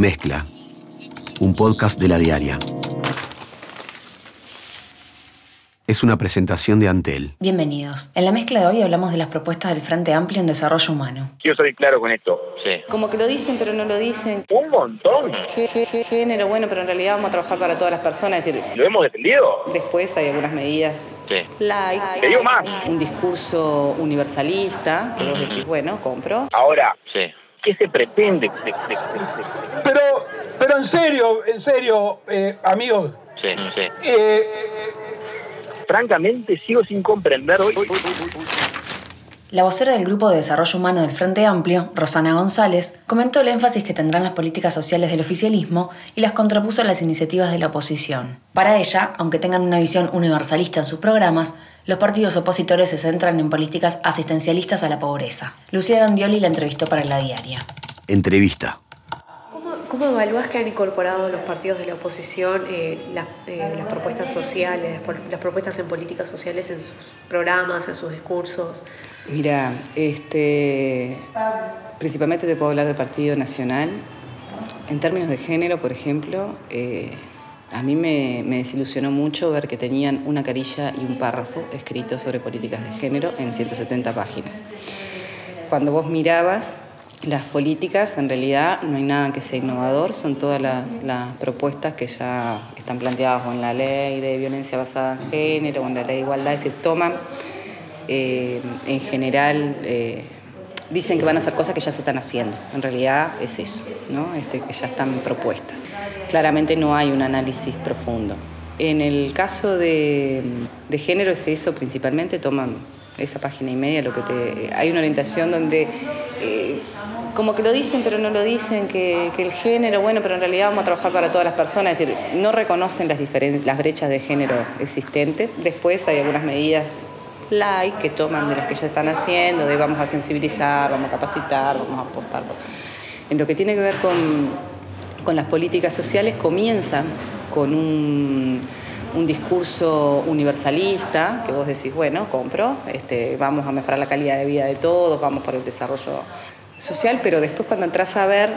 Mezcla, un podcast de la diaria. Es una presentación de Antel. Bienvenidos. En la mezcla de hoy hablamos de las propuestas del Frente Amplio en Desarrollo Humano. Quiero ser claro con esto. Sí. Como que lo dicen, pero no lo dicen. Un montón. G- g- g- Género, bueno, pero en realidad vamos a trabajar para todas las personas. Es decir, ¿Lo hemos defendido? después hay algunas medidas Sí. light. Te digo más. Un discurso universalista, que vos decís, bueno, compro. Ahora, Sí. ¿Qué se pretende? de- de- de- de- Pero, pero en serio, en serio, eh, amigos, Sí. Sí. eh, Francamente, sigo sin comprender hoy. La vocera del Grupo de Desarrollo Humano del Frente Amplio, Rosana González, comentó el énfasis que tendrán las políticas sociales del oficialismo y las contrapuso a las iniciativas de la oposición. Para ella, aunque tengan una visión universalista en sus programas, los partidos opositores se centran en políticas asistencialistas a la pobreza. Lucía Gandioli la entrevistó para La Diaria. Entrevista. ¿Cómo, evalúas que han incorporado los partidos de la oposición eh, las, eh, las propuestas sociales, las propuestas en políticas sociales en sus programas, en sus discursos? Mira, este, principalmente te puedo hablar del Partido Nacional. En términos de género, por ejemplo, eh, a mí me, me desilusionó mucho ver que tenían una carilla y un párrafo escrito sobre políticas de género en 170 páginas. Cuando vos mirabas las políticas, en realidad no hay nada que sea innovador, son todas las, las propuestas que ya están planteadas o en la ley de violencia basada en género o en la ley de igualdad, es decir, toman eh, en general, eh, dicen que van a hacer cosas que ya se están haciendo. En realidad es eso, ¿no? Este, que ya están propuestas. Claramente no hay un análisis profundo. En el caso de, de género es eso principalmente, toman esa página y media, lo que te, hay una orientación donde eh, como que lo dicen pero no lo dicen, que, el género, bueno, pero en realidad vamos a trabajar para todas las personas, es decir, no reconocen las, las brechas de género existentes. Después hay algunas medidas light que toman de las que ya están haciendo, de vamos a sensibilizar, vamos a capacitar, vamos a apostar. En lo que tiene que ver con, con las políticas sociales, comienzan con un, un discurso universalista, que vos decís, bueno, compro, este, vamos a mejorar la calidad de vida de todos, vamos por el desarrollo social, pero después cuando entras a ver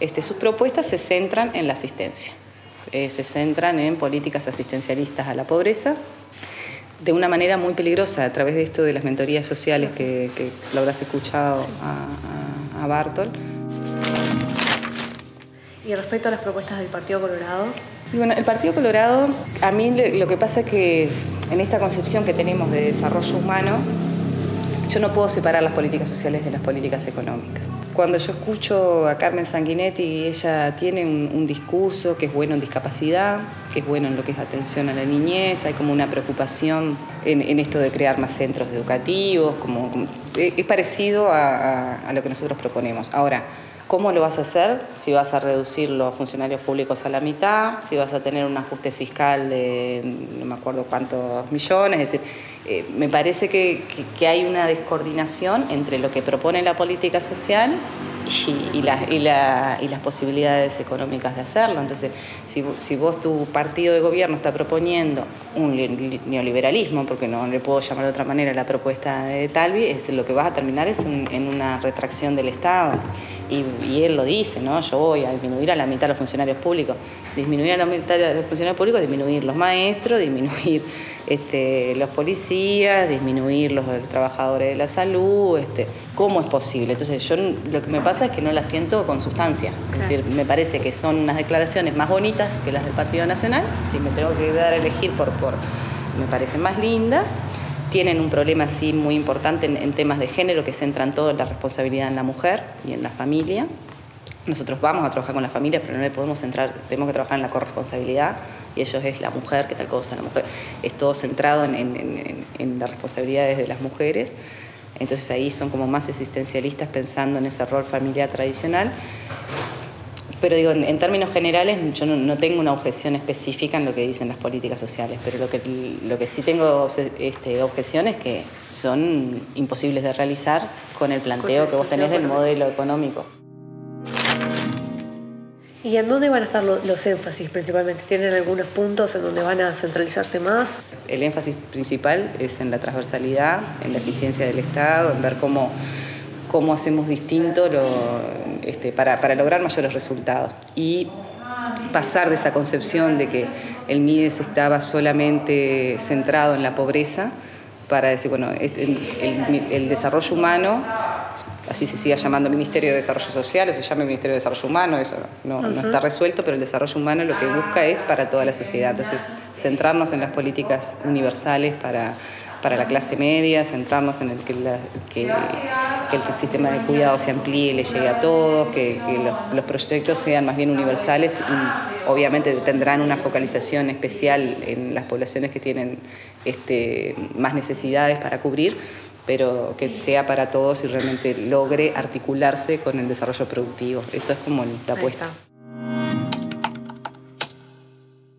este, sus propuestas se centran en la asistencia, Eh, se centran en políticas asistencialistas a la pobreza, de una manera muy peligrosa a través de esto de las mentorías sociales que, que lo habrás escuchado a, a, a Bartol. Y respecto a las propuestas del Partido Colorado, Y bueno, el Partido Colorado, a mí lo que pasa es que en esta concepción que tenemos de desarrollo humano, yo no puedo separar las políticas sociales de las políticas económicas. Cuando yo escucho a Carmen Sanguinetti, ella tiene un, discurso que es bueno en discapacidad, que es bueno en lo que es atención a la niñez, hay como una preocupación en, esto de crear más centros educativos, como, es parecido a, a- a lo que nosotros proponemos. Ahora, ¿Cómo lo vas a hacer? Si vas a reducir los funcionarios públicos a la mitad, si vas a tener un ajuste fiscal de no me acuerdo cuántos millones, es decir, eh, me parece que, hay una descoordinación entre lo que propone la política social y, y la- y la- y las posibilidades económicas de hacerlo. Entonces, si, vo- si vos tu partido de gobierno está proponiendo un li- li- neoliberalismo, porque no le puedo llamar de otra manera la propuesta de Talvi, este, lo que vas a terminar es en una retracción del Estado. Y, y él lo dice, ¿no? Yo voy a disminuir a la mitad los funcionarios públicos. Disminuir a la mitad los funcionarios públicos, disminuir los maestros, disminuir este, los policías, disminuir los, trabajadores de la salud. Este, ¿Cómo es posible? Entonces, yo lo que me pasa es que no la siento con sustancia. Es decir, me parece que son unas declaraciones más bonitas que las del Partido Nacional. Si me tengo que dar a elegir por, por me parecen más lindas tienen un problema sí muy importante en, temas de género que centran todo en la responsabilidad en la mujer y en la familia. Nosotros vamos a trabajar con la familia, pero no le podemos centrar, tenemos que trabajar en la corresponsabilidad y ellos es la mujer, qué tal cosa, la mujer. Es todo centrado en, en- en- en las responsabilidades de las mujeres. Entonces ahí son como más existencialistas pensando en ese rol familiar tradicional. Pero digo, en, en términos generales, yo no, no tengo una objeción específica en lo que dicen las políticas sociales, pero lo que, lo que sí tengo este, objeción es que son imposibles de realizar con el planteo que vos tenés del modelo económico. ¿y en dónde van a estar lo- los énfasis principalmente? ¿Tienen algunos puntos en donde van a centralizarse más? El énfasis principal es en la transversalidad, en la eficiencia del Estado, en ver cómo, cómo hacemos distinto lo, este, para, para lograr mayores resultados. Y pasar de esa concepción de que el MIDES estaba solamente centrado en la pobreza para decir, bueno, el, el- el desarrollo humano, así se siga llamando Ministerio de Desarrollo Social, o se llame Ministerio de Desarrollo Humano, eso no, no está resuelto, pero el desarrollo humano lo que busca es para toda la sociedad. Entonces, centrarnos en las políticas universales para, para la clase media, centrarnos en el que, la- que, que el sistema de cuidado se amplíe y le llegue a todos, que, que los, los proyectos sean más bien universales y obviamente tendrán una focalización especial en las poblaciones que tienen este, más necesidades para cubrir, pero que sea para todos y realmente logre articularse con el desarrollo productivo. Eso es como la apuesta.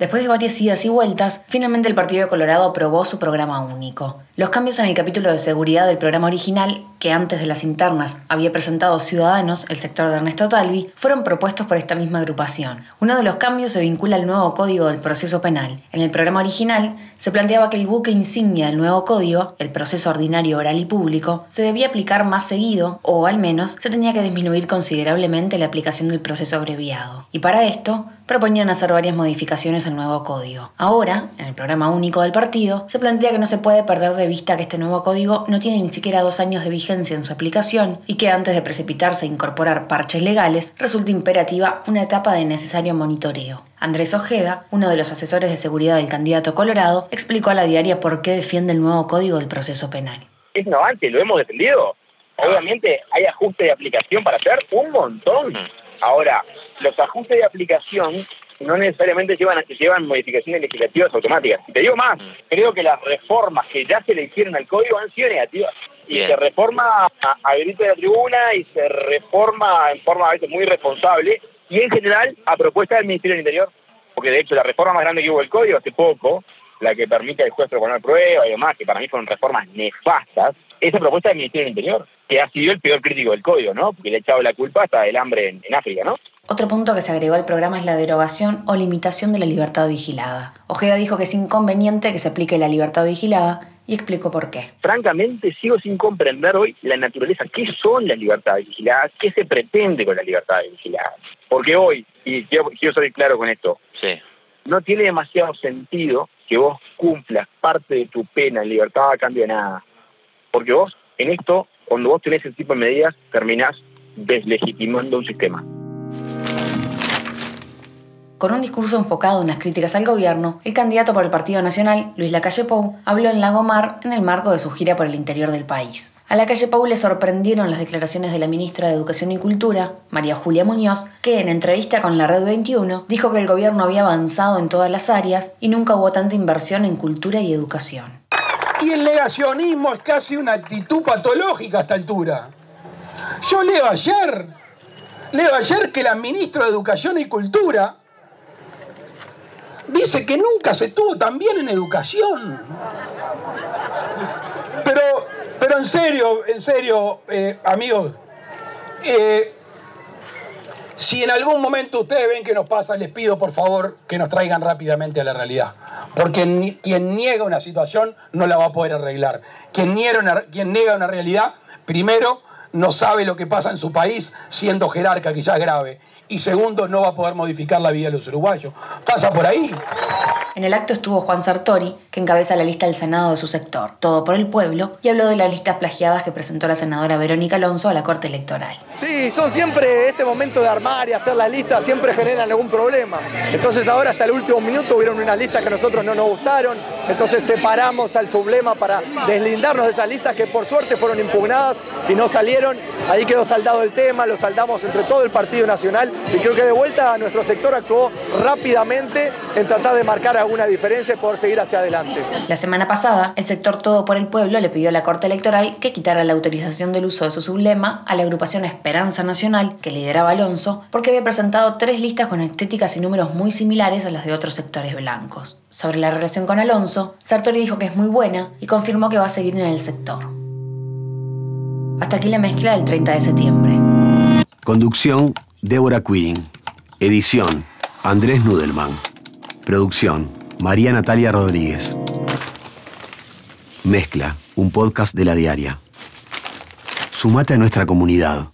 Después de varias idas y vueltas, finalmente el Partido de Colorado aprobó su programa único. Los cambios en el capítulo de seguridad del programa original, que antes de las internas había presentado Ciudadanos, el sector de Ernesto Talvi, fueron propuestos por esta misma agrupación. Uno de los cambios se vincula al nuevo Código del Proceso Penal. En el programa original se planteaba que el buque insignia del nuevo código, el proceso ordinario oral y público, se debía aplicar más seguido, o al menos se tenía que disminuir considerablemente la aplicación del proceso abreviado. Y para esto, proponían hacer varias modificaciones al nuevo código. Ahora, en el programa único del partido, se plantea que no se puede perder de vista que este nuevo código no tiene ni siquiera dos años de vigencia en su aplicación y que antes de precipitarse a incorporar parches legales, resulta imperativa una etapa de necesario monitoreo. Andrés Ojeda, uno de los asesores de seguridad del candidato Colorado, explicó a la diaria por qué defiende el nuevo código del proceso penal. Es un avance, lo hemos defendido. Obviamente hay ajustes de aplicación para hacer un montón. Ahora, los ajustes de aplicación no necesariamente llevan a que llevan modificaciones legislativas automáticas. Y te digo más, creo que las reformas que ya se le hicieron al código han sido negativas. Y Bien. se reforma a, a grito de la tribuna y se reforma en forma a veces muy irresponsable y en general a propuesta del Ministerio del Interior. Porque de hecho la reforma más grande que hubo del código hace poco, la que permite al juez proponer pruebas y demás, que para mí fueron reformas nefastas, esa propuesta del Ministerio del Interior, que ha sido el peor crítico del código, ¿no? Porque le ha echado la culpa hasta del hambre en, en África, ¿no? Otro punto que se agregó al programa es la derogación o limitación de la libertad vigilada. Ojeda dijo que es inconveniente que se aplique la libertad vigilada y explicó por qué. Francamente, sigo sin comprender hoy la naturaleza. ¿Qué son las libertades vigiladas? ¿Qué se pretende con las libertades vigiladas? Porque hoy, y quiero, quiero ser claro con esto, Sí. no tiene demasiado sentido que vos cumplas parte de tu pena en libertad a cambio de nada. Porque vos, en esto, cuando vos tenés ese tipo de medidas, terminás deslegitimando un sistema. Con un discurso enfocado en las críticas al gobierno, el candidato por el Partido Nacional, Luis Lacalle Pou, habló en Lagomar en el marco de su gira por el interior del país. A Lacalle Pou le sorprendieron las declaraciones de la ministra de Educación y Cultura, María Julia Muñoz, que en entrevista con la Red 21 dijo que el gobierno había avanzado en todas las áreas y nunca hubo tanta inversión en cultura y educación. Y el negacionismo es casi una actitud patológica a esta altura. Yo leo ayer, leo ayer que la ministra de Educación y Cultura dice que nunca se tuvo tan bien en educación. Pero, pero en serio, en serio, eh, amigos, eh, si en algún momento ustedes ven que nos pasa, les pido por favor que nos traigan rápidamente a la realidad. Porque quien niega una situación no la va a poder arreglar. Quien niega una, quien niega una realidad, primero, no sabe lo que pasa en su país siendo jerarca, que ya es grave. Y segundo, no va a poder modificar la vida de los uruguayos. Pasa por ahí. En el acto estuvo Juan Sartori, que encabeza la lista del Senado de su sector, Todo por el Pueblo, y habló de las listas plagiadas que presentó la senadora Verónica Alonso a la Corte Electoral. Sí, son siempre este momento de armar y hacer la lista, siempre generan algún problema. Entonces ahora hasta el último minuto hubieron unas listas que a nosotros no nos gustaron, entonces separamos al sublema para deslindarnos de esas listas que por suerte fueron impugnadas y no salieron. Ahí quedó saldado el tema, lo saldamos entre todo el Partido Nacional y creo que de vuelta nuestro sector actuó rápidamente en tratar de marcar alguna diferencia y poder seguir hacia adelante. La semana pasada, el sector Todo por el Pueblo le pidió a la Corte Electoral que quitara la autorización del uso de su sublema a la agrupación Esperanza Nacional, que lideraba Alonso, porque había presentado tres listas con estéticas y números muy similares a las de otros sectores blancos. Sobre la relación con Alonso, Sartori dijo que es muy buena y confirmó que va a seguir en el sector. Hasta aquí la mezcla del 30 de septiembre. Conducción, Débora Quirin. Edición, Andrés Nudelman. Producción, María Natalia Rodríguez. Mezcla, un podcast de la diaria. Sumate a nuestra comunidad.